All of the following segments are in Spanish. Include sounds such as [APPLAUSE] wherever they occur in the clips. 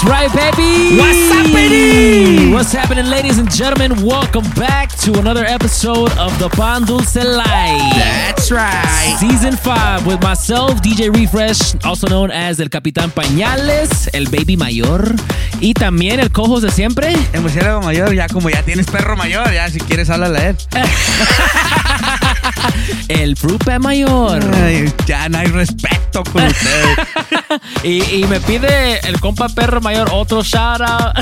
That's right, baby. What's happening? What's happening, ladies and gentlemen? Welcome back to another episode of the Pan Dulce. That's right. Season 5 with myself, DJ Refresh, also known as El Capitán Pañales, el Baby Mayor, y también el cojos de siempre. El murciélago mayor, ya como ya tienes perro mayor, ya si quieres háblale a él. [LAUGHS] [LAUGHS] El Frupe Mayor. Ay, ya no hay respeto con ustedes. [LAUGHS] Y, y me pide el compa perro mayor otro shout [LAUGHS] out.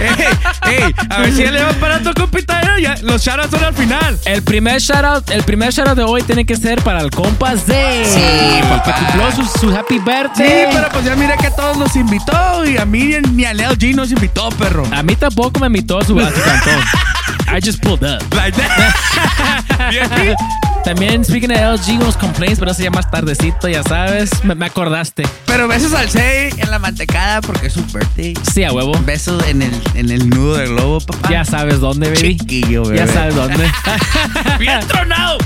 ey, ey, a ver si ya le va parando compita. Ya, los shoutouts son al final. El primer shout out, el primer shout out de hoy tiene que ser para el compa Z. Sí, porque cumplió su, su happy Sí, birthday. pero pues ya mire que a todos nos invitó y a mí ni- ni a Leo G nos invitó, perro. A mí tampoco me invitó a su, a su cantón. I just pulled up. Like that. [LAUGHS] También, speaking of LG, unos complaints, pero eso ya más tardecito, ya sabes. Me, me acordaste. Pero besos al Sei en la mantecada porque es su birthday. Sí, a huevo. Besos en el, en el nudo del globo, papá. Ya sabes dónde, baby. Chiquillo, bebé. Ya sabes dónde. [LAUGHS] Bien tronado.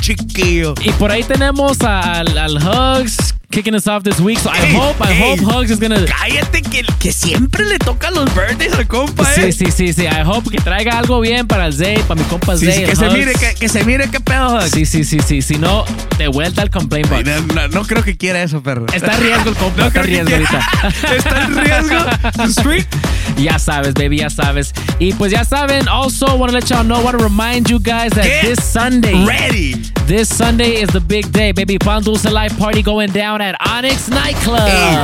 Chiquillo. y por ahí tenemos al, al Hugs kicking us off this week. So I Ey, hope, I ey. hope Hugs is gonna. Cállate que, que siempre le tocan los birthdays al compa, Sí, eh. sí, sí, sí. I hope que traiga algo bien para el Zay, para mi compa Sí, Zay. sí, que se Hugs. mire, que, que se mire qué pedo. Hugs. Sí, sí, sí, sí. Si no, de vuelta al complaint box. No, no, no creo que quiera eso, perro. Está en riesgo el compa, No está en riesgo ahorita. [LAUGHS] Está en riesgo. Su streak. [LAUGHS] Ya sabes, baby, ya sabes. Y pues ya saben, also want to let y'all know, want to remind you guys that Get this Sunday, Ready. this Sunday is the big day, baby. Pan Dulce Life Party going down at Onyx Nightclub. Ey,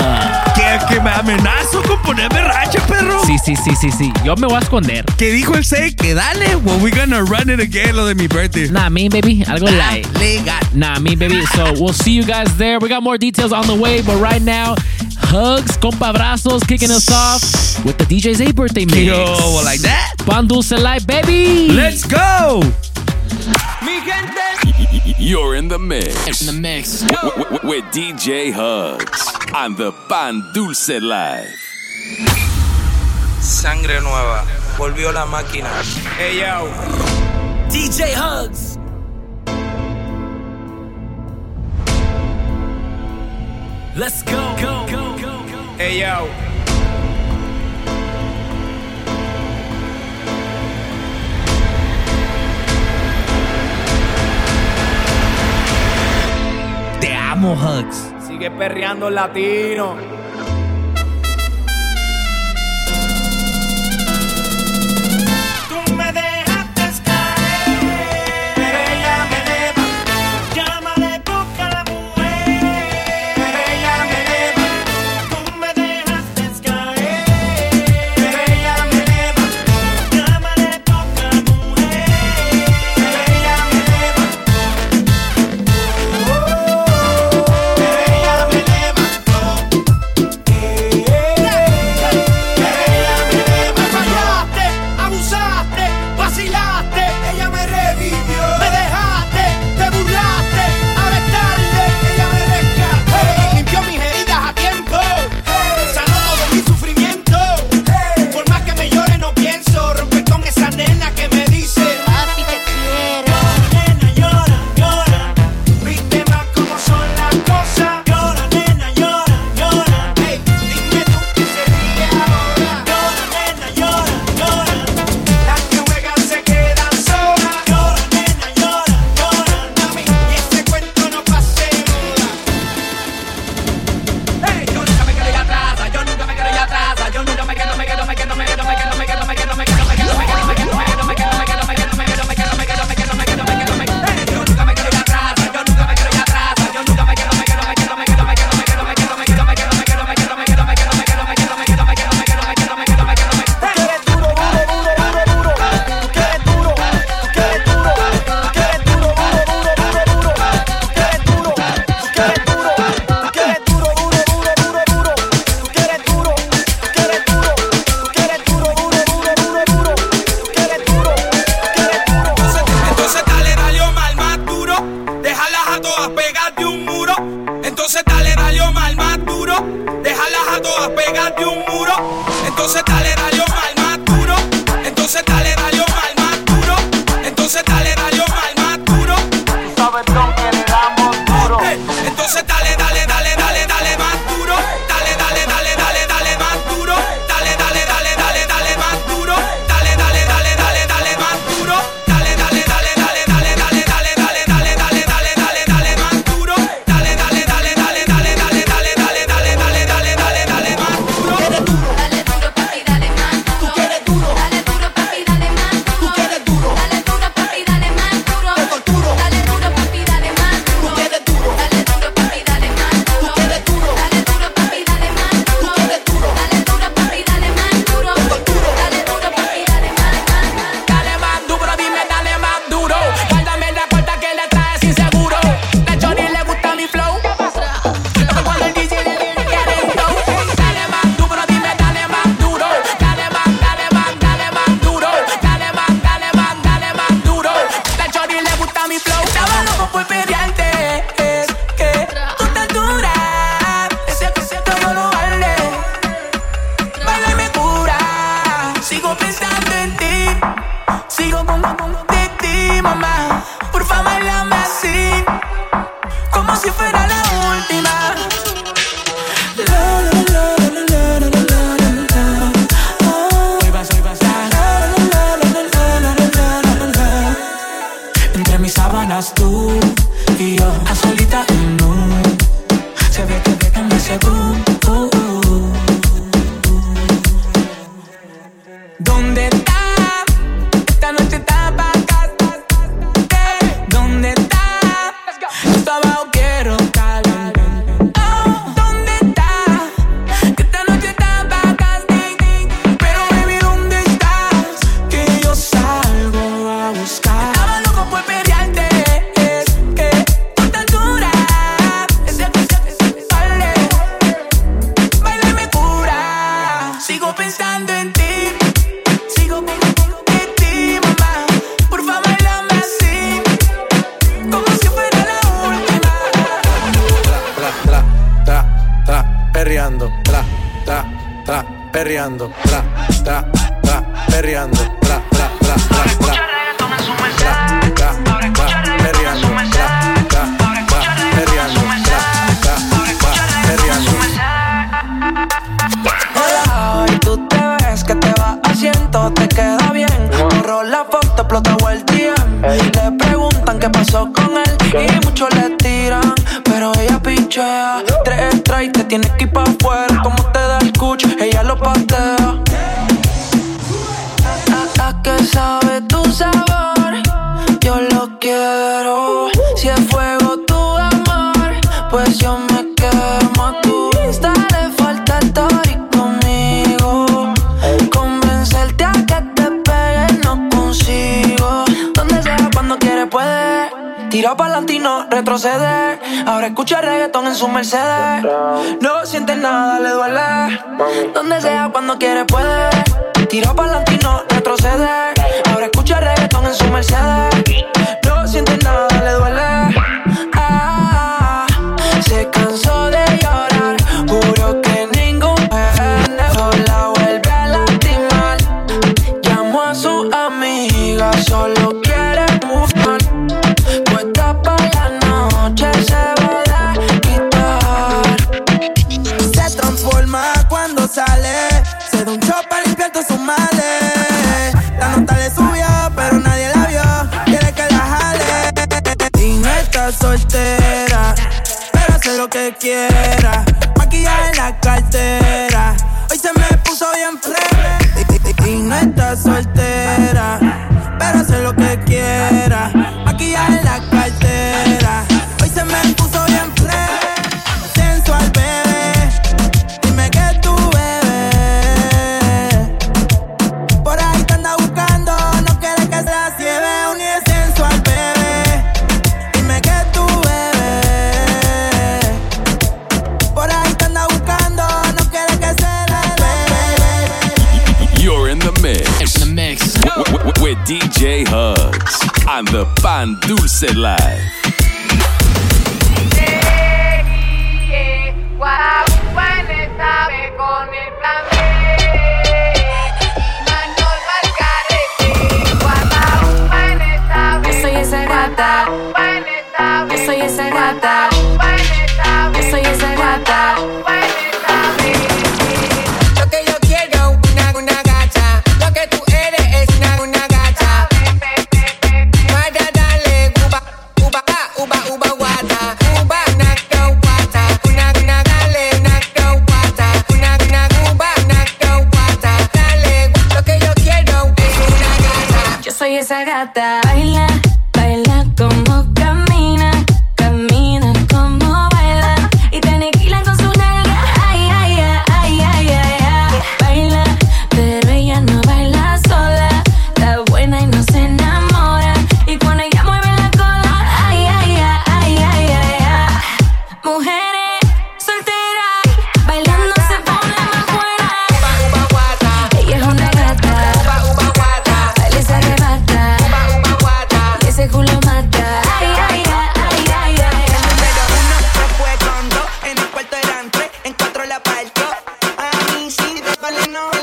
que, que me amenazo con ponerme racha, perro. Sí, sí, sí, sí, sí. Yo me voy a esconder. Que dijo el Sei que dale, well, we gonna run it again, lo de mi birthday. Nah, me, baby, algo light. Legal. Nah, me, baby. So we'll see you guys there. We got more details on the way, but right now, hugs, compa abrazos, kicking us off with the DJ's A birthday mix. Yo, like that. Pan Dulce Life, baby. Let's go. You're in the mix. in the mix. W- w- w- with DJ Hugs on the Pan Dulce Live. Sangre nueva, volvió la máquina. Hey yo, DJ Hugs. Let's go. go, go, go, go. hey yo. Sigue perreando latino. mis sábanas tú y yo, a solita en un. Se ve que te cambié ese uh.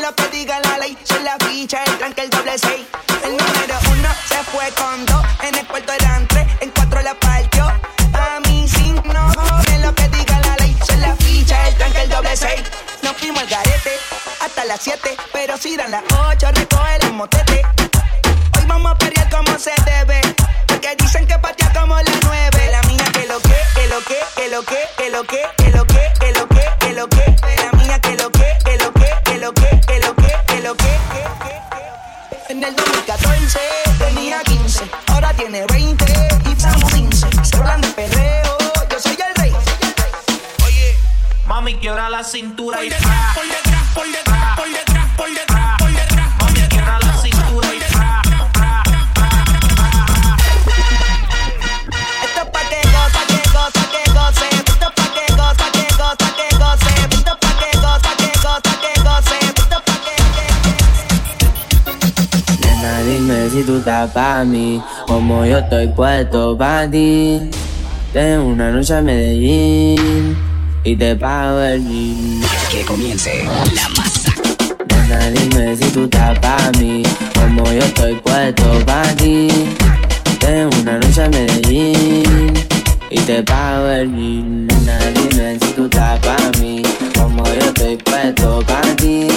lo prediga la ley. Son la ficha, el tranque, el doble seis. El número uno se fue con dos. En el cuarto eran tres, en cuatro la partió. A mí sin no me lo prediga la ley. Son la ficha, el tranque, el doble seis. Nos fuimos al garete hasta las siete. Pero si dan las ocho, recoge el motetes. como yo estoy puesto para ti. Tengo una noche a Medellín y te pago el gym. Que comience la masa. Nena, dime si tú estás pa' mí, como yo estoy puesto para ti. Tengo una noche a Medellín y te pago el gym. Nena, dime si tú estás pa' mí, como yo estoy puesto para ti.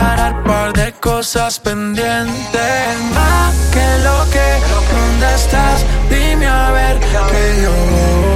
aclarar par de cosas pendientes. Más que lo que, ¿dónde estás? Dime a ver que yo voy.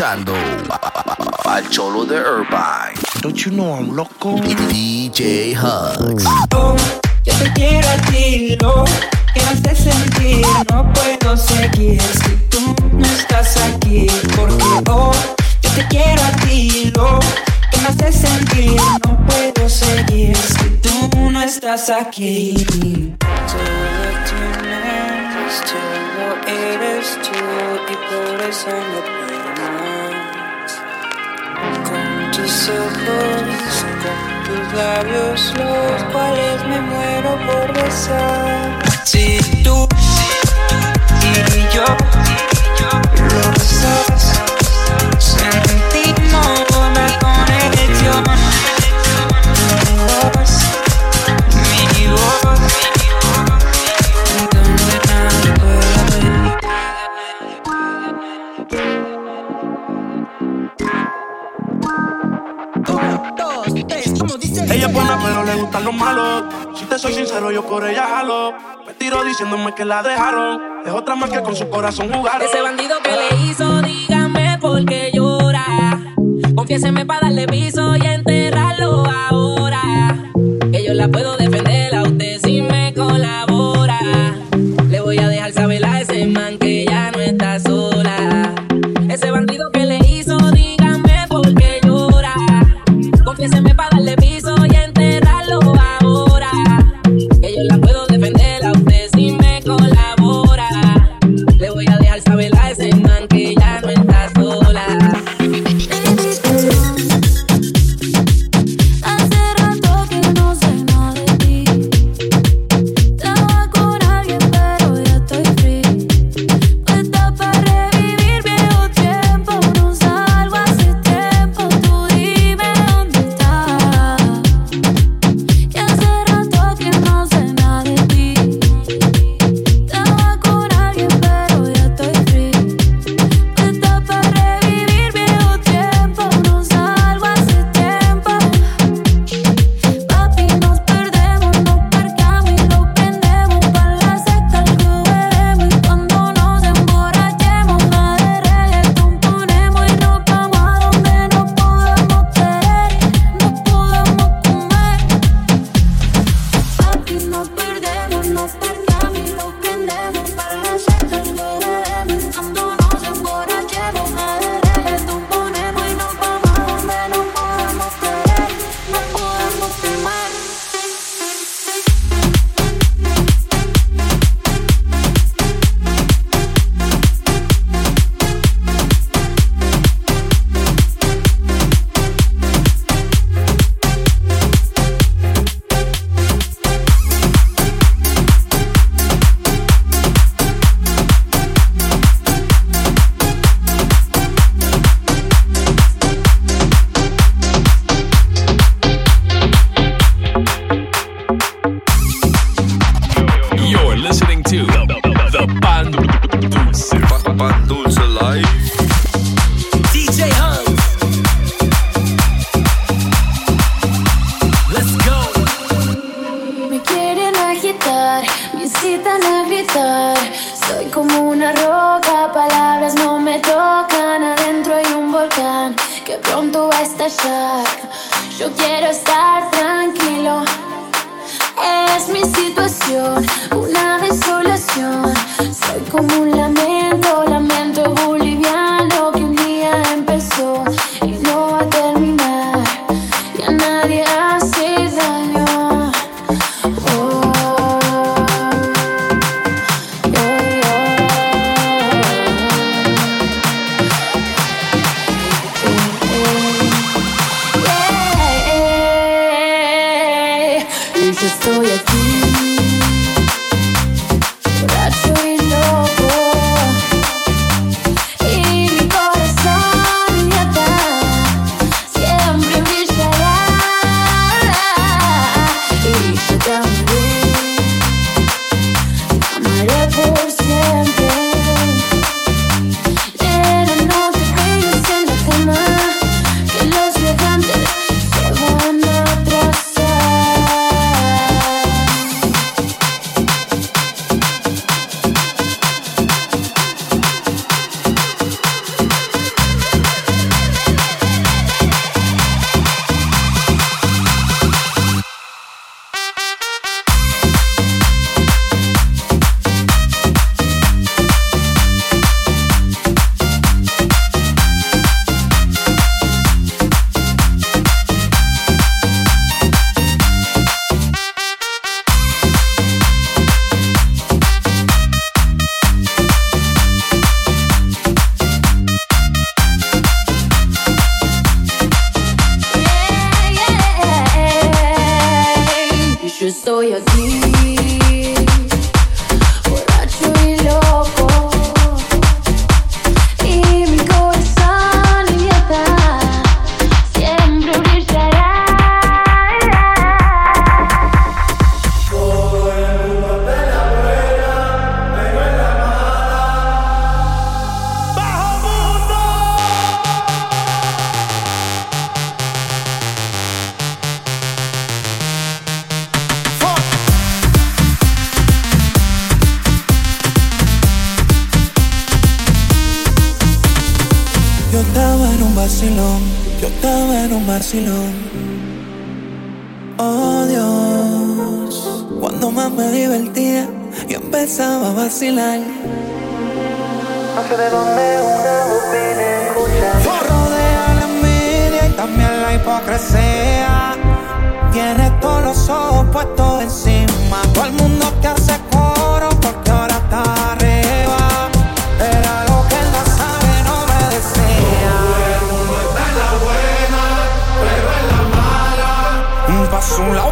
al cholo de Irvine. Don't you know I'm loco? DJ Hugs. Yo te quiero a ti, lo que hace sentir. No puedo seguir si tú no estás aquí. Porque oh, yo te quiero a ti, lo que me hace sentir. No puedo seguir si tú no estás aquí. Tú eres tú y por eso hechizos Tus labios los cuales me muero por besar Si tú y yo lo sabes Ella es buena, pero le gustan los malos. Si te soy sincero, yo por ella jalo. Me tiro diciéndome que la dejaron. Es otra más que con su corazón jugaron. Ese bandido que le hizo, dígame por qué llora. Confiéseme para darle piso y enterrarlo ahora. Que yo la puedo defender.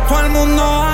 Todo el mundo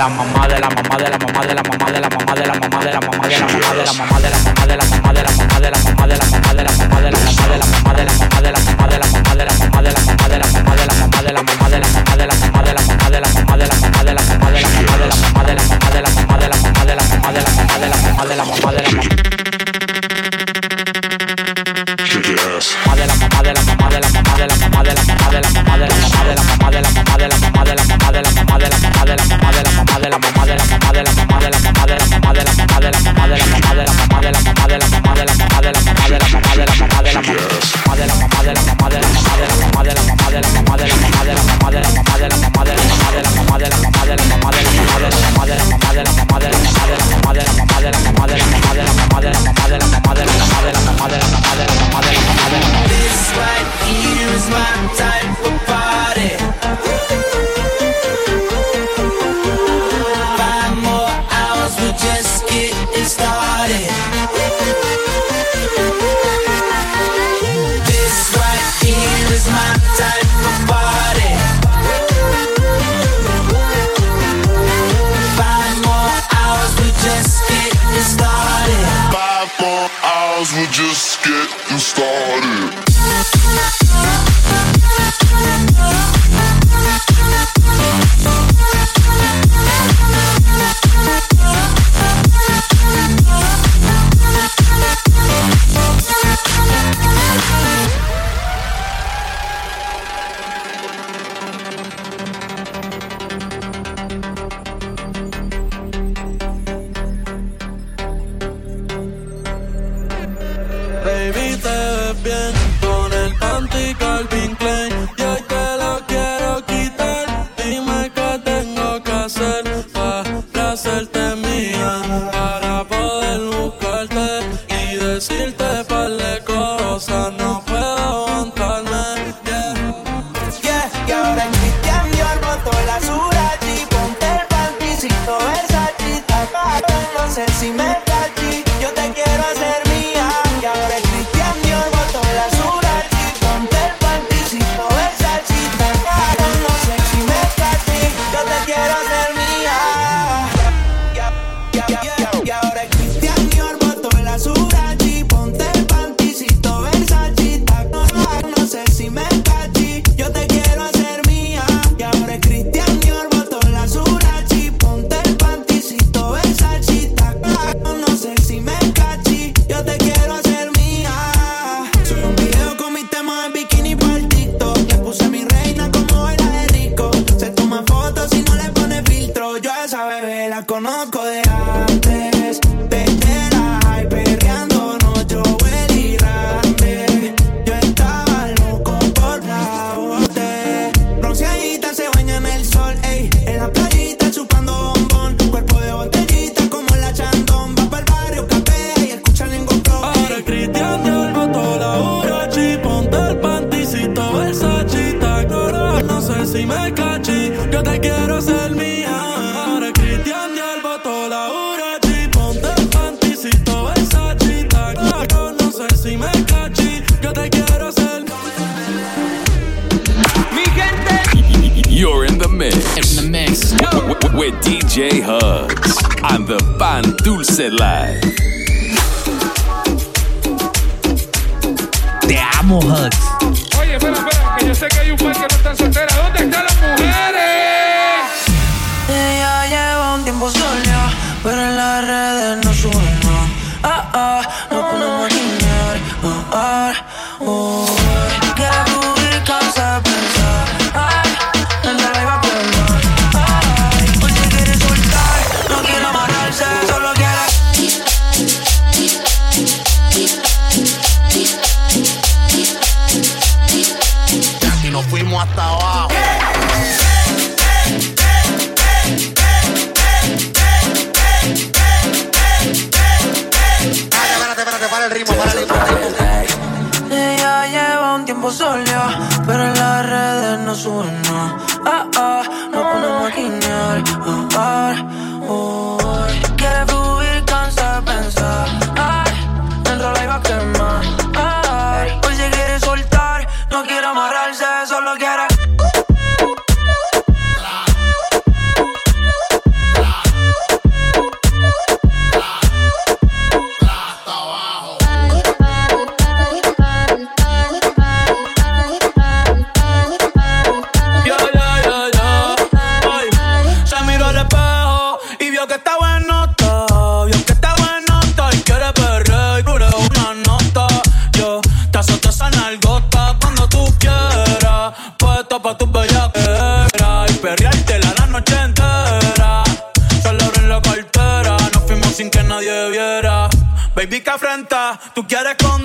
la mamá amarrarse, solo quiere. Tú quieres con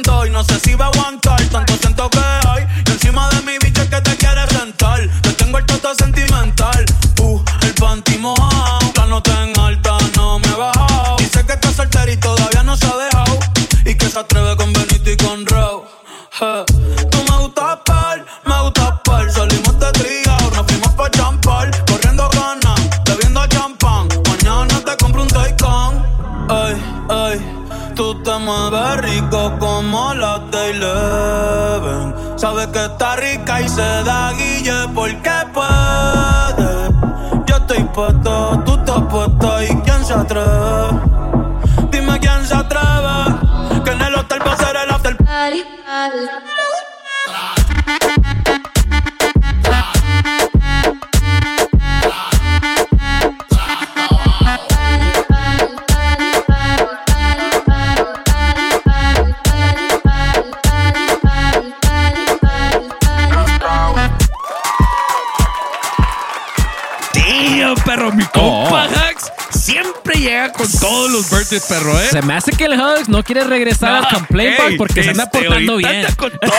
perro, ¿eh? Se me hace que el Hugs no quiere regresar al complaint box porque se anda este, portando bien. anda con todo,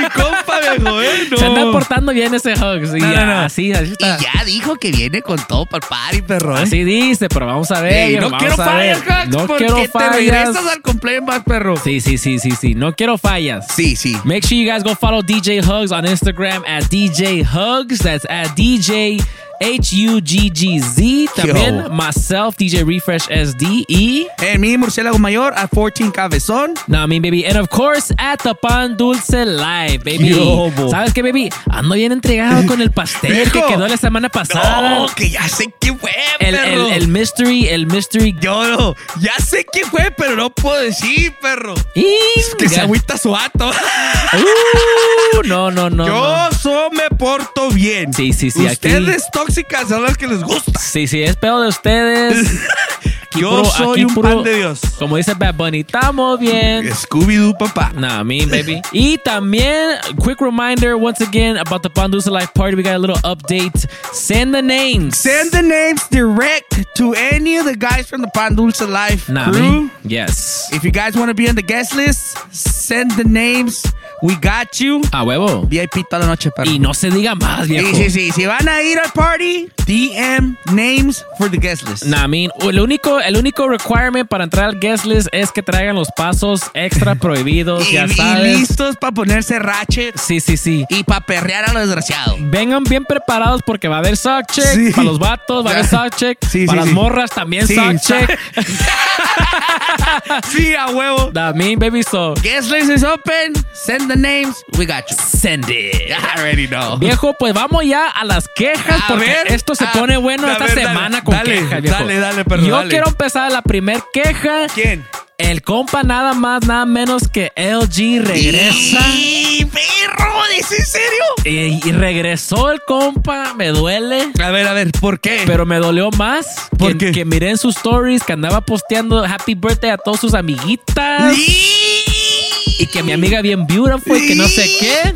mi compa, viejo, ¿eh? No. Se anda portando bien ese Hugs. Y No, no, ya, no. así, así está. Y ya dijo que viene con todo para el party, perro, ¿eh? Así dice, pero vamos a ver. Ey, no vamos quiero a ver. fallas, Hugs, No porque quiero te fallas. regresas al complaint box, perro. Sí, sí, sí, sí, sí. No quiero fallas. Sí, sí. Make sure you guys go follow DJ Hugs on Instagram at DJ Hugs. That's at DJ H U G G Z. También Yo. myself, DJ Refresh SD E. En mi murciélago mayor a 14 cabezón. No, I mean, baby. And of course, at the Pan Dulce Live, baby. Yo. ¿Sabes qué, baby? Ando bien entregado con el pastel que quedó la semana pasada. No, que ya sé qué fue, el, perro. el, el mystery, el mystery. Yo no, ya sé qué fue, pero no puedo decir, perro. que se agüita su vato. Uh, no, no, no. Yo no. so me porto bien. Sí, sí, sí. aquí- Ustedes tóxicas son las que les gusta. Sí, sí, es pedo de ustedes. [LAUGHS] Aquí Yo soy un pan de Dios. Como dice Bad Bunny, estamos bien. Scooby-Doo, papá. Nah, me, baby. y también, quick reminder once again about the Pandusa Life Party. We got a little update. Send the names. Send the names direct to any of the guys from the Pan Dulce Life Nah, crew. me. Yes. If you guys want to be on the guest list, send the names. We got you. A huevo. VIP toda la noche, perro. Y no se diga más, viejo. Sí, sí, sí. Si van a ir al party, DM names for the guest list. Nah, I mean, el único, el único requirement para entrar al guest list es que traigan los pasos extra [LAUGHS] prohibidos, y, ya y sabes. listos para ponerse ratchet Sí, sí, sí. y para perrear a lo desgraciado. Vengan bien preparados porque va a haber sock check Sí. para los vatos, va a haber sock check Sí, sí, para las morras también sock check. [LAUGHS] sí, a huevo. That mean, baby, so Guest list is open. Send the names. We got you. send it. [LAUGHS] I already know. Viejo, pues vamos ya a las quejas A porque ver, esto se a- pone bueno a esta ver, dale, semana con dale, quejas, viejo. dale, dale, perro, Yo dale. quiero empezar la primer queja. ¿Quién? El compa nada más, nada menos que LG regresa. ¡Y perro! ¿Es en serio? Y, y regresó el compa, me duele. A ver, a ver, ¿por qué? Pero me dolió más ¿Por que, qué? que miré en sus stories que andaba posteando Happy Birthday a todas sus amiguitas. Y que mi amiga bien beautiful que no sé qué.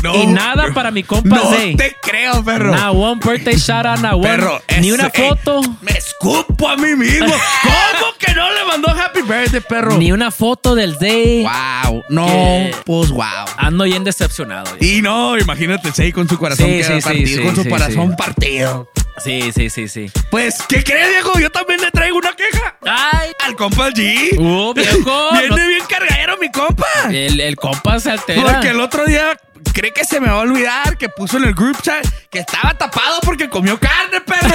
No. y nada para mi compa No Zay. te creo, perro. Not one birthday shout out, not one. Perro, Ni una ey, foto. me escupo a mí mismo. [LAUGHS] ¿Cómo que no le mandó Happy Birthday, perro? Ni una foto del day. Wow. No, Que- pues wow. Ando bien decepcionado. Y no, imagínate, Zay con su corazón Sí, partido, sí, con su corazón partido. Sí, sí, sí, sí. Pues, ¿qué crees, viejo? Yo también le traigo una queja. Ay. Al compa G. Uh, viejo. [LAUGHS] Viene no- bien cargadero mi compa. el, el compa se altera. Porque el otro día cree que se me va a olvidar que puso en el group chat que estaba tapado porque comió carne, perro.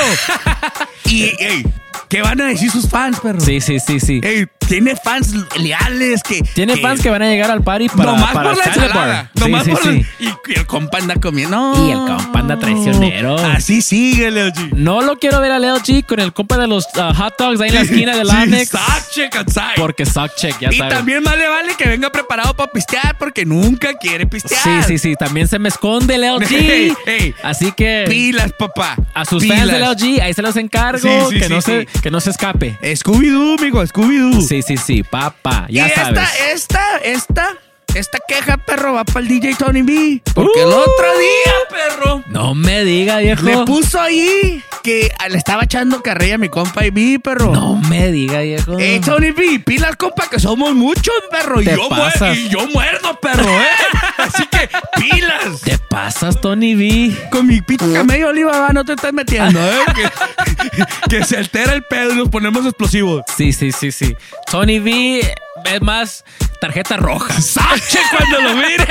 [LAUGHS] y, ey, ¿qué van a decir sus fans, perro? Sí, sí, sí, sí. Ey, tiene fans leales que. Tiene fans que van a llegar al party para, nomás para por la Salad ensalada. Sí, Nomás sí, por sí. la- y, y el compa anda comiendo. Y el compa anda traicionero. Así sigue, Leo G. No lo quiero ver a Leo G con el compa de los uh, hot dogs ahí en la esquina del Sí, Onyx. sock check outside. Porque sock check, ya y sabes. también más le vale que venga preparado para pistear porque nunca quiere pistear. Sí, sí, sí. También se me esconde Leo G. [LAUGHS] Así que Pilas, papá. a sus Pilas. fans de Leo G, ahí se los encargo. Sí, sí, que, sí, no sí. Se, que no se escape. Scooby-Doo, amigo, Scooby-Doo. Sí, sí, sí. Papá, ya y sabes. esta, esta, esta, esta queja, perro, va para el DJ Tony B. Porque el Uh. otro día, perro, No me diga, viejo. le puso ahí que le estaba echando carrilla a mi compa y B, perro. No me diga, viejo. Ey, Tony B, pilas, compa, que somos muchos, perro. Y yo, pasas. y yo muerdo, perro, ¿eh? [LAUGHS] Así que, pilas. Te pasas, Tony B. Con mi pito camello oliva, va, no te estás metiendo, ¿eh? [LAUGHS] que, que se altera el pedo y nos ponemos explosivos. Sí, sí, sí, sí. Tony B es más tarjeta roja. [LAUGHS] ¡Sache cuando lo mire!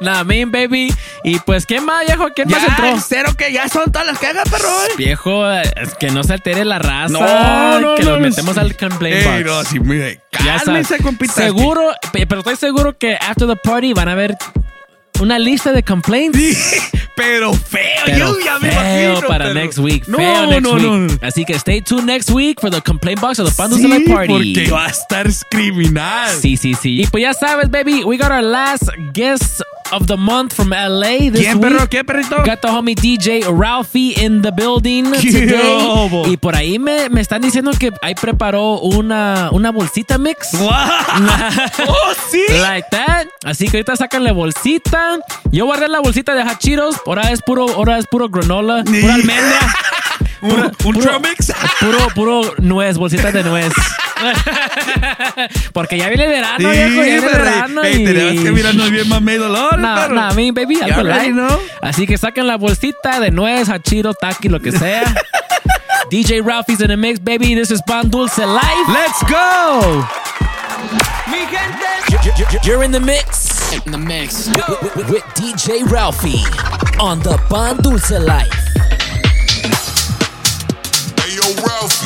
[LAUGHS] Mean, baby. Y pues, ¿quién más, viejo? ¿Quién Ya, más entró? cero que ya son todas las quejas, perro. Viejo, es que no se altere la raza. No, no, Que no, los no, metemos al complaint Ey, box. no, sí, mire, Ya sabes. compita. Seguro, pe- pero estoy seguro que after the party van a ver una lista de complaints. [LAUGHS] Pero feo, Pero yo ya me feo imagino. para pero- next week. No, feo next no, week. no. Así que stay tuned next week for the complaint box of the Pandu Sí, Select Party. porque va a estar criminal. Sí, sí, sí. Y pues ya sabes, baby, we got our last guest of the month from LA this ¿Quién, week. perro? ¿Qué, perrito? Got the homie DJ Ralphie in the building ¿Qué today. Y por ahí me, me están diciendo que ahí preparó una, una bolsita mix. [LAUGHS] ¡Oh, sí! Like that. Así que ahorita sacan la bolsita. Yo guardé la bolsita de hachiros. Ahora es puro, ahora es puro granola, pura almendra. [LAUGHS] ¿Un, Pura- un puro- mix? [LAUGHS] Puro, puro nuez, bolsita de nuez. [LAUGHS] Porque ya viene verano, Sí, viejo, ya viene verano. Ey, y... tenemos que mirarnos bien mame dolor, No, no, mi baby, algo light. know. Así que saquen la bolsita de nuez, hachiro, taqui, lo que sea. DJ Ralphie's in the mix, baby. This is Pan Dulce Live. Let's go! Mi gente. You're in the mix. In the mix. With, with- DJ Ralphie on the Pan Life. Hey yo, Ralphie,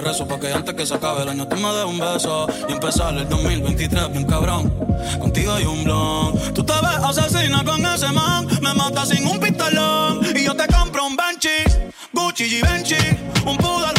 le rezo. Porque antes que se acabe el año, tú me des un beso. Y empezar el 2023 bien cabrón. Contigo hay un blon. Tú te ves asesina con ese man. Me mata sin un pistolón. Y yo te compro un Banshee, Gucci y Benchi. Un poodle,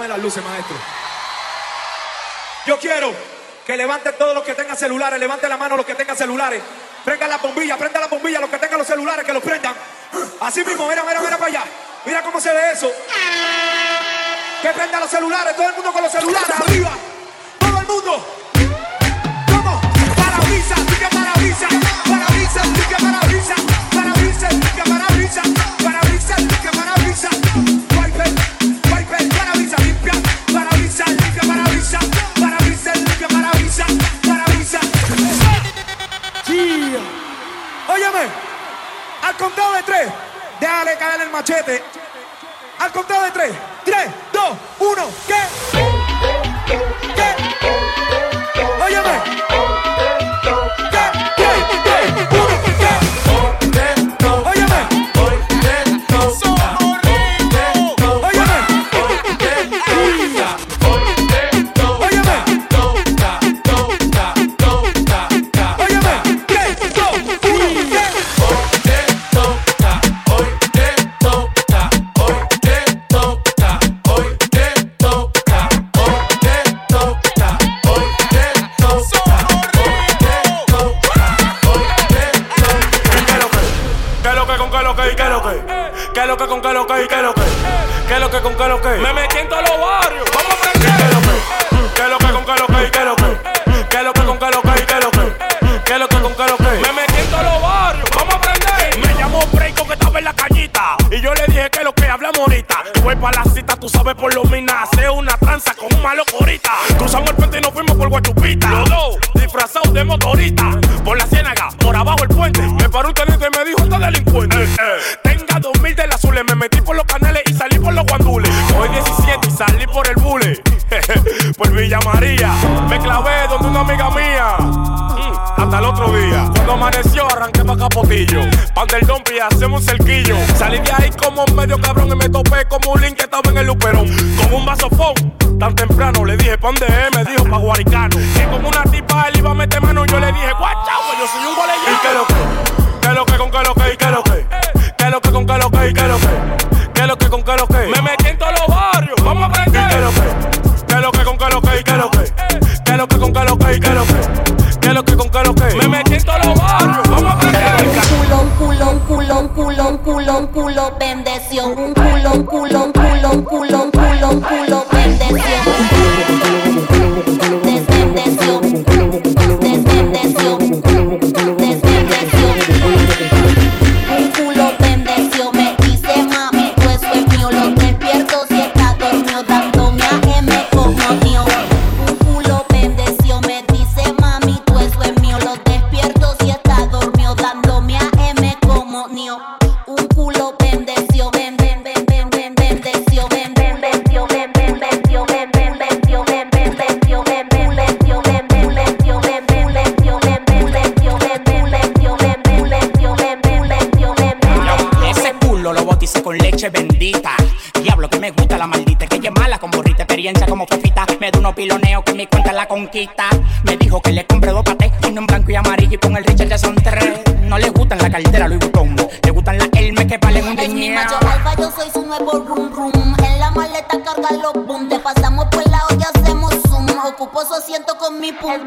Apágame las luces, maestro. Yo quiero que levanten todos los que tengan celulares, levanten la mano los que tengan celulares. Prendan la bombilla, prendan la bombilla, los que tengan los celulares, que los prendan. Así mismo, mira, mira, mira para allá. Mira cómo se ve eso. Que prendan los celulares, todo el mundo con los celulares arriba.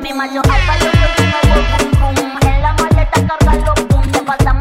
Mi macho alfa, yo soy nuevo rum rum. En la maleta carga boom. Te pasamos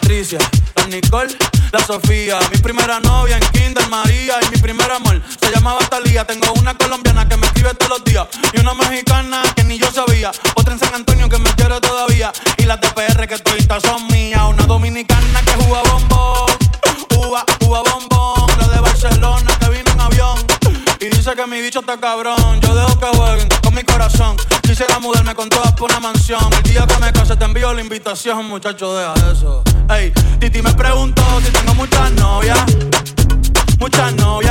Patricia, las Nicole, la Sofía. Mi primera novia en la invitación, muchacho, deja eso. Ey, Titi me preguntó si tengo muchas novias. Muchas novias,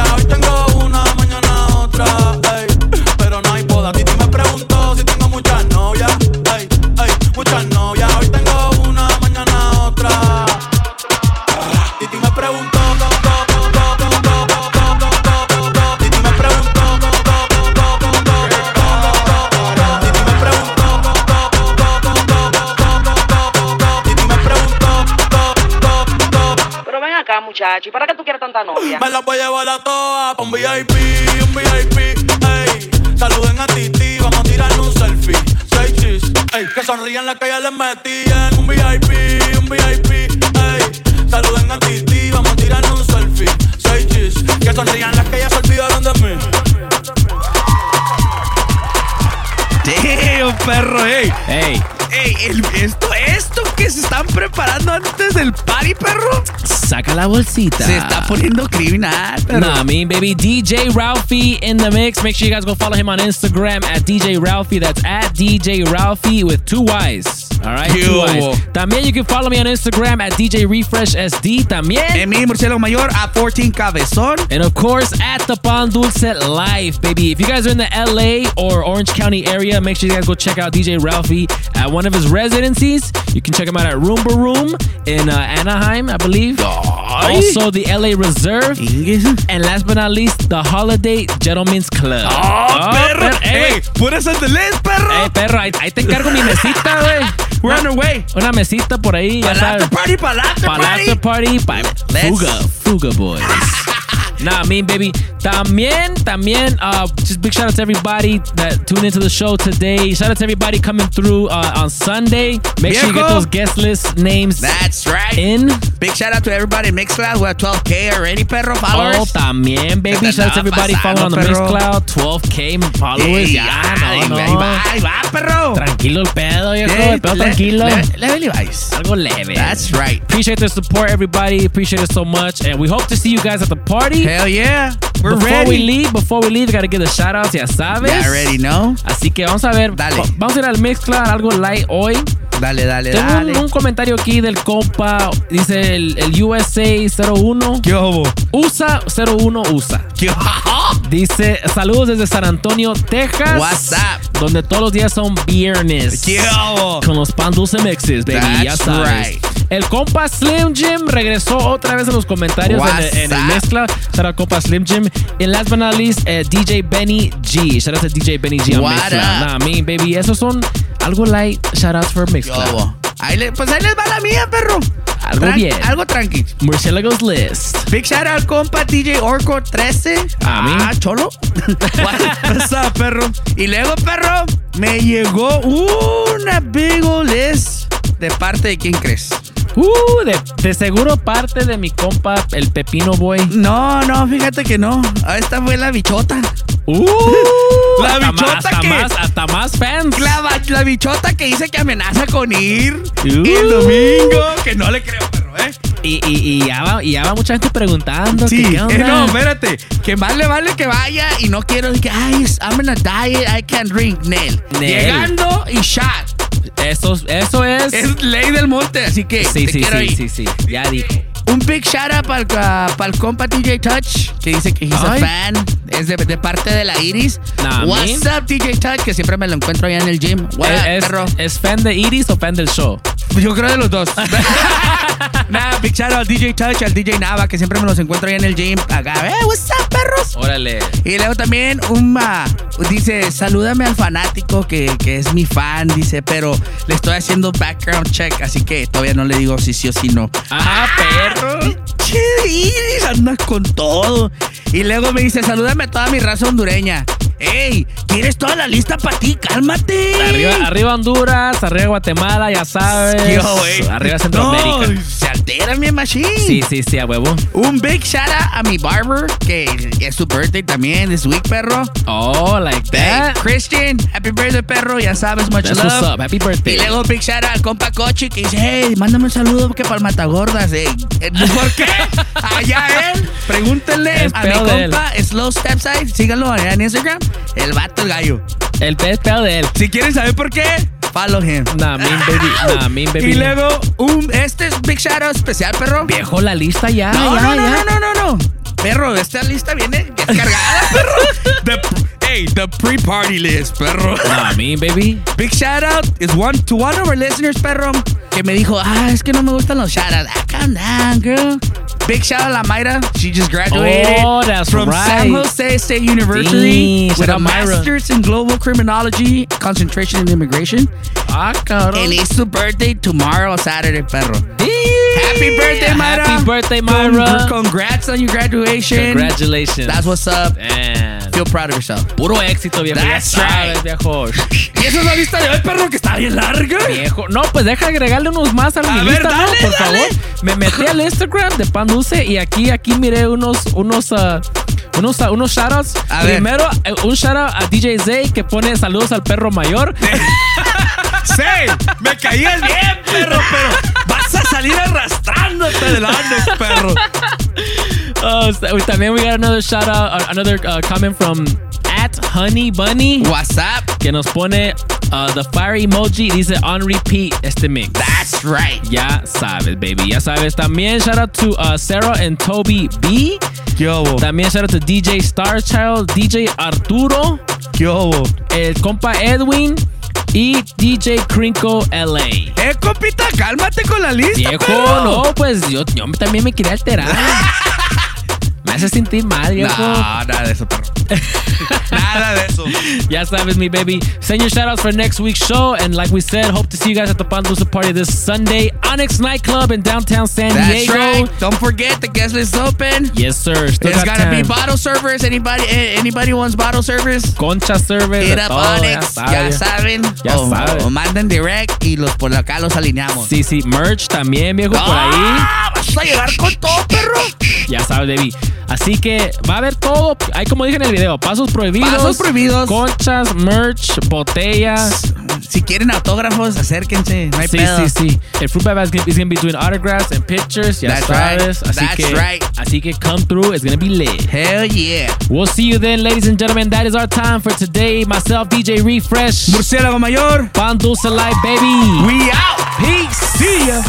Me la voy a llevar a todas pa' un VIP, un VIP, ey. Saluden a Titi, vamos a tirarle un selfie. Seis chis, ey. Que sonrían las que ya les metían. Un VIP, un VIP, ey. Saluden a Titi, vamos a tirarle un selfie. Seis chis, que sonrían las que ya se olvidaron de mí. Damn, perro, ey. Ey. Ey, el- esto, esto que se están preparando antes del party, perro. Saca la bolsita. Se está poniendo criminal, perro. Nah, I mean, baby, DJ Ralphie in the mix. Make sure you guys go follow him on Instagram at DJ Ralphie. That's at DJ Ralphie with two Y's. All right, two Yo. Y's. También you can follow me on Instagram at DJ Refresh SD. También. Emi Murciélago Mayor a 14 Cabezón. And of course, at the Pan Dulce Live, baby. If you guys are in the LA or Orange County area, make sure you guys go check out DJ Ralphie at one of his residencies. You can check him out at Roomba Room in uh, Anaheim, I believe. Also, the LA Reserve. And last but not least, the Holiday Gentlemen's Club. ¡Oh, perro! Ey, ¡Ey! ¡Pura Santelés, perro! Ey, perro, ahí, ahí te encargo mi mesita, [LAUGHS] güey. We're on our way. Una mesita por ahí, sabes. after party, pa'l after party. after party, pa- Fuga, Fuga Boys. Nah, I mean, baby. También, también, uh, just big shout out to everybody that tuned into the show today. Shout out to everybody coming through uh, on Sunday. Make sure you get those guest list names That's right. in. Big shout out to everybody Mixcloud. We're at 12K already, perro. Oh, también, baby. Shout out to everybody following on the perro. Mixcloud. 12K followers. Ey, ya, ahí no, no. ahí va, ahí va, perro. Tranquilo el pedo, viejo. Ey, El pedo le- tranquilo. le- Leve Levi's. Algo leve. That's right. Appreciate the support, everybody. Appreciate it so much. And we hope to see you guys at the party. Hell yeah. We're before ready. we leave, before we leave, gotta give the shout outs, ya sabes. You already know. Así que vamos a ver. Dale. va- Vamos a ir al Mixcloud, algo light hoy. Dale, dale, Tengo dale. un, un comentario aquí del compa. Dice el, el USA 01. ¿Qué hubo? USA 01 USA. ¿Qué [LAUGHS] Dice saludos desde San Antonio, Texas. What's up? Donde todos los días son viernes. ¿Qué hubo? Con los pan dulce mixes, baby. ya That's sabes. right. El compa Slim Jim regresó otra vez en los comentarios en, el- en el mezcla. Out compa Slim Jim. And last but not least, eh, DJ Benny G. Shout out to DJ Benny G on What? Nah, I mean, baby, esos son algo light. Shout outs for Mixcloud. Yo, ahí le- pues ahí les va la mía, perro. Algo bien. Algo tranqui. Murciélagos List. Big shout out, compa DJ Orco 13. A mí. Ah, cholo. [LAUGHS] What's up, perro? Y luego, perro, me llegó una big old list. ¿De parte de quién crees? Uh, de, de seguro parte de mi compa, el Pepino Boy. No, no, fíjate que no. Ah, Esta fue la bichota. Uh, La hasta bichota hasta que- más, hasta más fans. La, la bichota que dice que amenaza con ir Uh. el domingo. Que no le creo, perro, ¿eh? Y, y, y ya va, y ya va mucha gente preguntando. Sí, que qué onda. eh, no, espérate. Que más le vale que vaya y no quiero que, ay, I'm on a diet, I can't drink, Nel. Nel. Llegando y shot. Eso, eso es. Es ley del monte, así que sí, te sí, quiero sí, sí, sí. Ya dijo. Un big shout out para el compa DJ Touch, que dice que he's Ay. a fan. Es de, de parte de la Iris. Nah, What's man. up, DJ Touch? Que siempre me lo encuentro allá en el gym. What up, ¿Es, perro? es fan de Iris o fan del show? Yo creo de los dos. [LAUGHS] nah, big shout out al DJ Touch, al DJ Nava, que siempre me los encuentro allá en el gym. Acá, eh, what's up, perros? Órale. Y luego también un ah, dice, salúdame al fanático que, que es mi fan, dice, pero le estoy haciendo background check, así que todavía no le digo si sí o si no. Ajá, perro. Che, Iris, andas con todo. Y luego me dice, salúdame a toda mi raza hondureña. ¡Ey! ¿Quieres toda la lista para ti? ¡Cálmate! Arriba, arriba Honduras, arriba Guatemala, ya sabes. Yo. Arriba Centroamérica. No, se altera mi machine. Sí, sí, sí, a huevo. Un big shout out a mi barber, que es su birthday también this week, perro. Oh, like Hey, that. Christian, happy birthday, perro. Ya sabes, much That's love. what's up. Happy birthday. Y luego big shout out al compa Cochi que dice, hey, mándame un saludo que para el Matagordas. Eh, ¿Por qué? [LAUGHS] Allá él. Pregúntenle Es a mi compa Slow Stepside. Síganlo allá en Instagram. El vato, el gallo. El pez pedo de él. Si quieren saber por qué, follow him. Nah, mean baby. Nah, mean baby. Y luego, un, este es Big out especial, perro. Viejo la lista ya. No, ya, no, no, ya. no, no, no, no. Perro, esta lista viene descargada, [LAUGHS] perro. The, hey, the pre-party list, perro. Nah, mean baby. Big shout out is one to one of our listeners, perro, que me dijo, ah, es que no me gustan los shout outs. Ah, calm down, girl. Big shout out to la Mayra. She just graduated Oh, that's from San right. Jose State University Dang, with a master's in global criminology, concentration in immigration. Ah, cabrón. And it's her birthday tomorrow, Saturday, perro. Happy birthday, Myra. Happy birthday, Myra. Congrats on your graduation. Congratulations. That's what's up. Man. Feel proud of yourself. Puro éxito, viejo. That's ya sabes, right. viejo. Y esa es la lista de hoy, perro, que está bien larga. Viejo. No, pues deja agregarle unos más a mi A ver, lista, ¿no? dale, Por dale. favor. Me metí al Instagram de Pan Dulce y aquí, aquí miré unos, unos, ah, unos, ah, unos shoutouts. A ver. Primero, eh, un shoutout a DJ Zay que pone saludos al perro mayor. [LAUGHS] Sí, me caías bien, perro, pero vas a salir arrastrándote del Andes, perro. Oh, so- también we got another shout out, uh, another uh, comment from at Honey Bunny. What's up? Que nos pone uh, the fire emoji dice on repeat este mix. That's right. Ya sabes, baby. Ya sabes. También shout out to uh, Sarah and Toby B. Yo, También shout out to DJ Starchild, DJ Arturo, yo. el compa Edwin y DJ Crinko LA. Eh, compita, cálmate con la lista, Viejo, no, pues yo, yo también me quería alterar. [LAUGHS] hace sentir mal, viejo. No, nada de eso, perro. [LAUGHS] nada de eso. Ya sabes, mi baby. Send your shout outs for next week's show. And like we said, hope to see you guys at the Pandusa party this Sunday. Onyx Nightclub in downtown San That's Diego. right. Don't forget the guest list is open. Yes, sir. Still There's got gotta be bottle servers. Anybody, eh, anybody wants bottle service? Concha service. Hit up todo, Onyx, ya saben. Ya o, saben. o manden direct y los por acá los alineamos. Sí, sí. Merch también, viejo, por ahí. Ah, vas a llegar con todo, perro. Ya sabes, baby. Así que va a haber todo. Hay como dije en el video, pasos prohibidos. Pasos prohibidos. Conchas, merch, botellas. Si quieren autógrafos, acérquense. No hay Sí, pedo. sí, sí. El Fruit by is gonna, is gonna be doing autographs and pictures. Ya That's right. sabes. Así That's que, right. Así que come through. It's gonna be lit. Hell yeah. We'll see you then, ladies and gentlemen. That is our time for today. Myself, DJ Refresh. Murciélago Mayor. Pan Dulce Life, baby. We out. Peace. See ya.